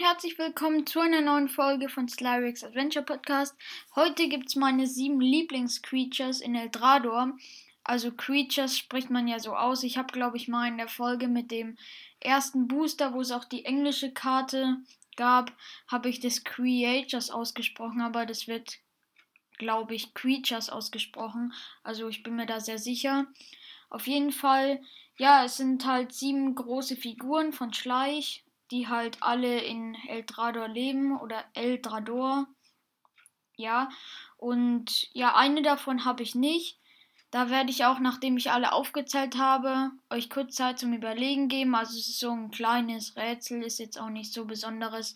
Und herzlich willkommen zu einer neuen Folge von Slyrix Adventure Podcast. Heute gibt es meine sieben Lieblingscreatures in Eldrador. Also Creatures spricht man ja so aus. Ich habe, glaube ich, mal in der Folge mit dem ersten Booster, wo es auch die englische Karte gab, habe ich das Creatures ausgesprochen, aber das wird, glaube ich, Creatures ausgesprochen. Also ich bin mir da sehr sicher. Auf jeden Fall, ja, es sind halt sieben große Figuren von Schleich die halt alle in Eldrador leben oder Eldrador. Ja, und ja, eine davon habe ich nicht. Da werde ich auch, nachdem ich alle aufgezählt habe, euch kurz Zeit zum Überlegen geben. Also es ist so ein kleines Rätsel, ist jetzt auch nicht so besonderes.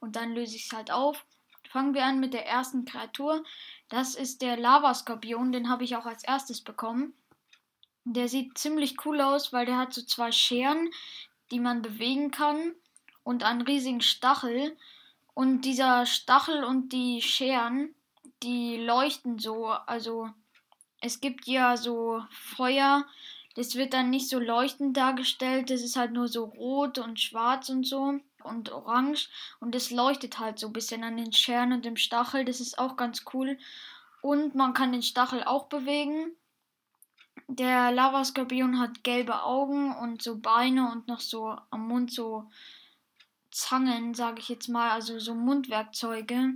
Und dann löse ich es halt auf. Fangen wir an mit der ersten Kreatur. Das ist der Lavaskorpion, den habe ich auch als erstes bekommen. Der sieht ziemlich cool aus, weil der hat so zwei Scheren, die man bewegen kann und einen riesigen Stachel. Und dieser Stachel und die Scheren, die leuchten so. Also es gibt ja so Feuer, das wird dann nicht so leuchtend dargestellt. Das ist halt nur so rot und schwarz und so und orange. Und es leuchtet halt so ein bisschen an den Scheren und dem Stachel. Das ist auch ganz cool. Und man kann den Stachel auch bewegen. Der Lavaskorpion hat gelbe Augen und so Beine und noch so am Mund so Zangen, sage ich jetzt mal, also so Mundwerkzeuge.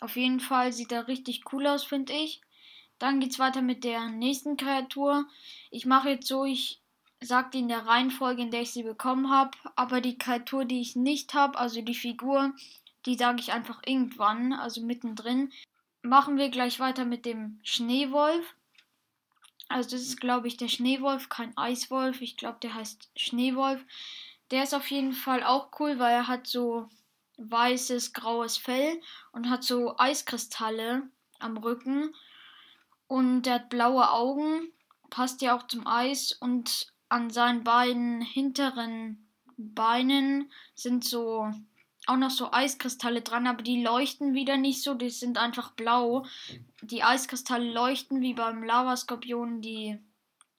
Auf jeden Fall sieht er richtig cool aus, finde ich. Dann geht's weiter mit der nächsten Kreatur. Ich mache jetzt so, ich sage die in der Reihenfolge, in der ich sie bekommen habe. Aber die Kreatur, die ich nicht habe, also die Figur, die sage ich einfach irgendwann, also mittendrin. Machen wir gleich weiter mit dem Schneewolf. Also das ist, glaube ich, der Schneewolf, kein Eiswolf. Ich glaube, der heißt Schneewolf. Der ist auf jeden Fall auch cool, weil er hat so weißes, graues Fell und hat so Eiskristalle am Rücken. Und der hat blaue Augen, passt ja auch zum Eis. Und an seinen beiden hinteren Beinen sind so auch noch so Eiskristalle dran, aber die leuchten wieder nicht so, die sind einfach blau. Die Eiskristalle leuchten wie beim Lavaskorpion die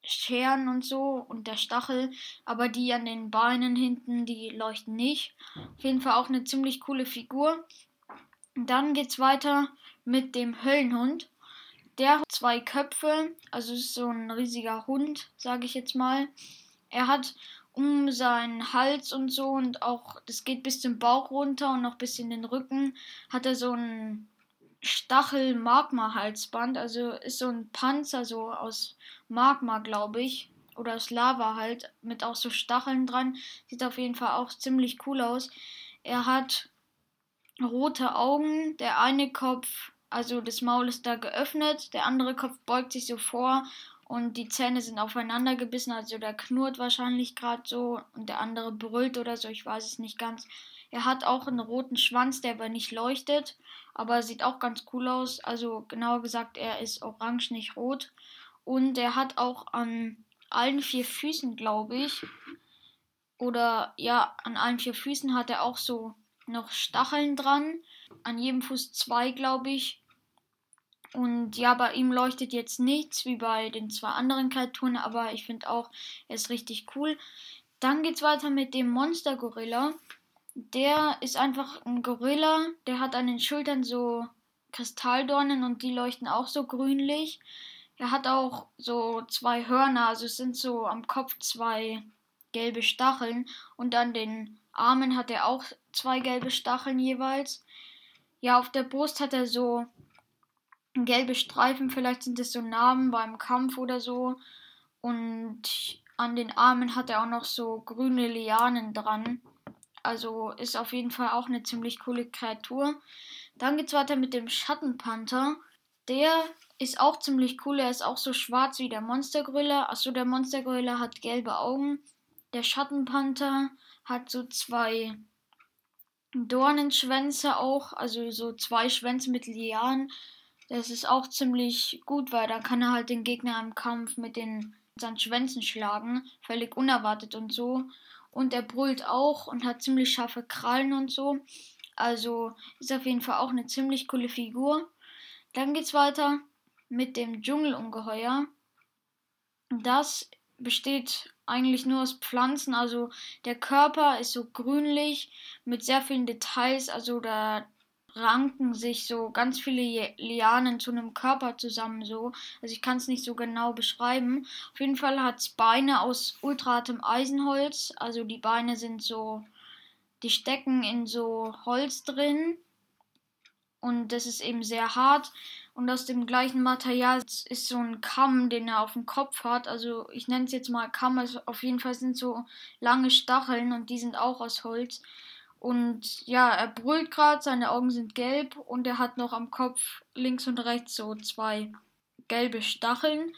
Scheren und so und der Stachel, aber die an den Beinen hinten, die leuchten nicht. Auf jeden Fall auch eine ziemlich coole Figur. Dann geht's weiter mit dem Höllenhund. Der hat zwei Köpfe, also ist so ein riesiger Hund, sage ich jetzt mal. Er hat um seinen Hals und so und auch, das geht bis zum Bauch runter und noch bis in den Rücken, hat er so ein Stachel-Magma-Halsband. Also ist so ein Panzer so aus Magma, glaube ich. Oder aus Lava halt. Mit auch so Stacheln dran. Sieht auf jeden Fall auch ziemlich cool aus. Er hat rote Augen. Der eine Kopf, also das Maul ist da geöffnet. Der andere Kopf beugt sich so vor. Und die Zähne sind aufeinander gebissen. Also der knurrt wahrscheinlich gerade so. Und der andere brüllt oder so. Ich weiß es nicht ganz. Er hat auch einen roten Schwanz, der aber nicht leuchtet, aber sieht auch ganz cool aus. Also genauer gesagt, er ist orange, nicht rot. Und er hat auch an allen vier Füßen, glaube ich, oder ja, an allen vier Füßen hat er auch so noch Stacheln dran. An jedem Fuß zwei, glaube ich. Und ja, bei ihm leuchtet jetzt nichts wie bei den zwei anderen Kreaturen, aber ich finde auch, er ist richtig cool. Dann geht es weiter mit dem Monster Gorilla. Der ist einfach ein Gorilla. Der hat an den Schultern so Kristalldornen und die leuchten auch so grünlich. Er hat auch so zwei Hörner, also es sind so am Kopf zwei gelbe Stacheln und an den Armen hat er auch zwei gelbe Stacheln jeweils. Ja, auf der Brust hat er so gelbe Streifen, vielleicht sind es so Narben beim Kampf oder so. Und an den Armen hat er auch noch so grüne Lianen dran. Also ist auf jeden Fall auch eine ziemlich coole Kreatur. Dann geht's weiter mit dem Schattenpanther. Der ist auch ziemlich cool. Er ist auch so schwarz wie der Monstergriller. Achso, der Monstergriller hat gelbe Augen. Der Schattenpanther hat so zwei Dornenschwänze auch. Also so zwei Schwänze mit Lianen. Das ist auch ziemlich gut, weil da kann er halt den Gegner im Kampf mit den seinen Schwänzen schlagen. Völlig unerwartet und so. Und er brüllt auch und hat ziemlich scharfe Krallen und so. Also ist auf jeden Fall auch eine ziemlich coole Figur. Dann geht's weiter mit dem Dschungelungeheuer. Das besteht eigentlich nur aus Pflanzen. Also der Körper ist so grünlich mit sehr vielen Details. Also da ranken sich so ganz viele Lianen zu einem Körper zusammen so. Also ich kann es nicht so genau beschreiben. Auf jeden Fall hat es Beine aus ultrahartem Eisenholz. Also die Beine sind so, die stecken in so Holz drin. Und das ist eben sehr hart. Und aus dem gleichen Material ist so ein Kamm, den er auf dem Kopf hat. Also ich nenne es jetzt mal Kamm. Also auf jeden Fall sind so lange Stacheln und die sind auch aus Holz. Und ja, er brüllt gerade, seine Augen sind gelb und er hat noch am Kopf links und rechts so zwei gelbe Stacheln.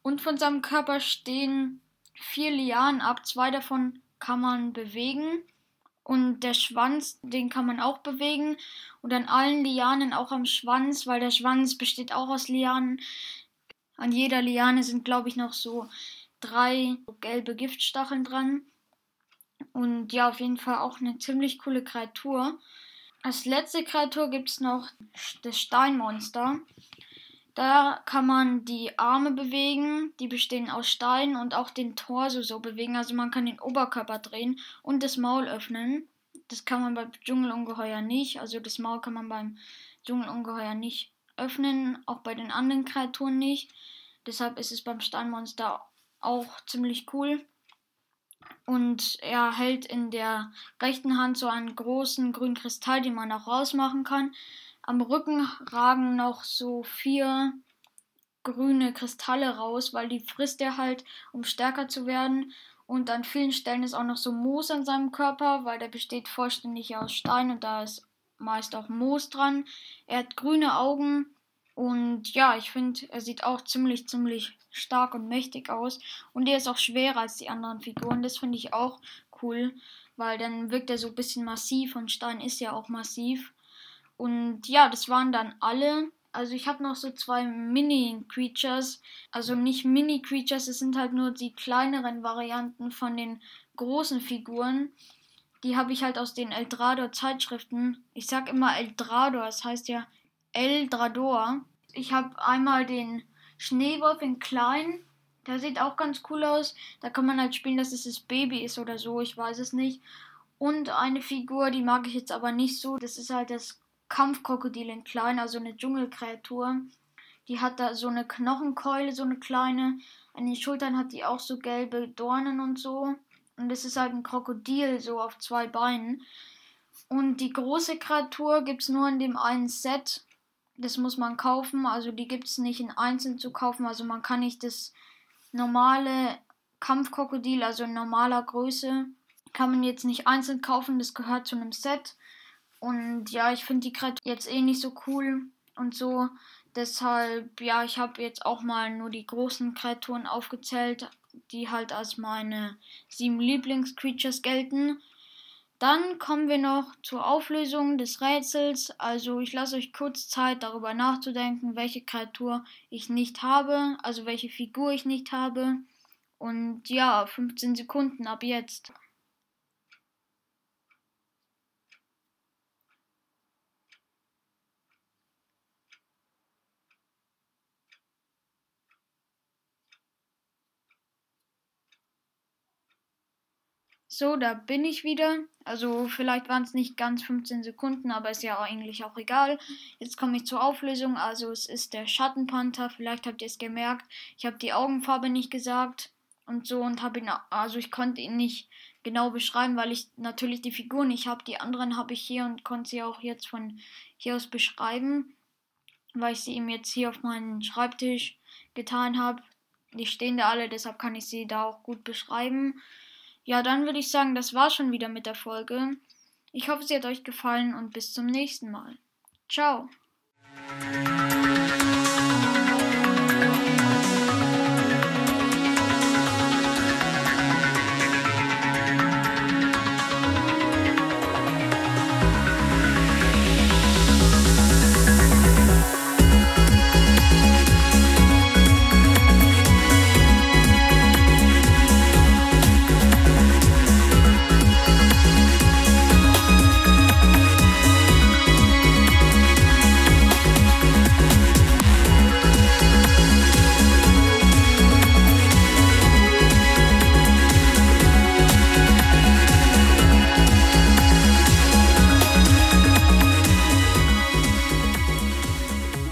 Und von seinem Körper stehen vier Lianen ab, zwei davon kann man bewegen. Und der Schwanz, den kann man auch bewegen. Und an allen Lianen auch am Schwanz, weil der Schwanz besteht auch aus Lianen. An jeder Liane sind, glaube ich, noch so drei gelbe Giftstacheln dran. Und ja, auf jeden Fall auch eine ziemlich coole Kreatur. Als letzte Kreatur gibt es noch das Steinmonster. Da kann man die Arme bewegen, die bestehen aus Stein und auch den Torso so bewegen. Also man kann den Oberkörper drehen und das Maul öffnen. Das kann man beim Dschungelungeheuer nicht. Also das Maul kann man beim Dschungelungeheuer nicht öffnen, auch bei den anderen Kreaturen nicht. Deshalb ist es beim Steinmonster auch ziemlich cool und er hält in der rechten Hand so einen großen grünen Kristall, den man auch rausmachen kann. Am Rücken ragen noch so vier grüne Kristalle raus, weil die frisst er halt, um stärker zu werden. Und an vielen Stellen ist auch noch so Moos an seinem Körper, weil der besteht vollständig aus Stein und da ist meist auch Moos dran. Er hat grüne Augen und ja, ich finde, er sieht auch ziemlich, ziemlich stark und mächtig aus. Und er ist auch schwerer als die anderen Figuren. Das finde ich auch cool, weil dann wirkt er so ein bisschen massiv und Stein ist ja auch massiv. Und ja, das waren dann alle. Also ich habe noch so zwei Mini-Creatures. Also nicht Mini-Creatures, es sind halt nur die kleineren Varianten von den großen Figuren. Die habe ich halt aus den Eldrador-Zeitschriften. Ich sag immer Eldrador, das heißt ja Eldrador. Ich habe einmal den Schneewolf in klein. Der sieht auch ganz cool aus. Da kann man halt spielen, dass es das Baby ist oder so. Ich weiß es nicht. Und eine Figur, die mag ich jetzt aber nicht so. Das ist halt das Kampfkrokodil in klein, also eine Dschungelkreatur. Die hat da so eine Knochenkeule, so eine kleine. An den Schultern hat die auch so gelbe Dornen und so. Und es ist halt ein Krokodil, so auf zwei Beinen. Und die große Kreatur gibt es nur in dem einen Set. Das muss man kaufen. Also die gibt es nicht in einzeln zu kaufen. Also man kann nicht das normale Kampfkrokodil, also in normaler Größe, kann man jetzt nicht einzeln kaufen. Das gehört zu einem Set. Und ja, ich finde die Kreatur jetzt eh nicht so cool und so. Deshalb, ja, ich habe jetzt auch mal nur die großen Kreaturen aufgezählt, die halt als meine sieben Lieblingscreatures gelten. Dann kommen wir noch zur Auflösung des Rätsels. Also ich lasse euch kurz Zeit darüber nachzudenken, welche Kreatur ich nicht habe, also welche Figur ich nicht habe. Und ja, 15 Sekunden ab jetzt. So, da bin ich wieder. Also vielleicht waren es nicht ganz 15 Sekunden, aber ist ja eigentlich auch egal. Jetzt komme ich zur Auflösung. Also es ist der Schattenpanther. Vielleicht habt ihr es gemerkt. Ich habe die Augenfarbe nicht gesagt und so und habe ihn, also ich konnte ihn nicht genau beschreiben, weil ich natürlich die Figur nicht habe. Die anderen habe ich hier und konnte sie auch jetzt von hier aus beschreiben, weil ich sie ihm jetzt hier auf meinen Schreibtisch getan habe. Die stehen da alle, deshalb kann ich sie da auch gut beschreiben. Ja, dann würde ich sagen, das war schon wieder mit der Folge. Ich hoffe, sie hat euch gefallen und bis zum nächsten Mal. Ciao.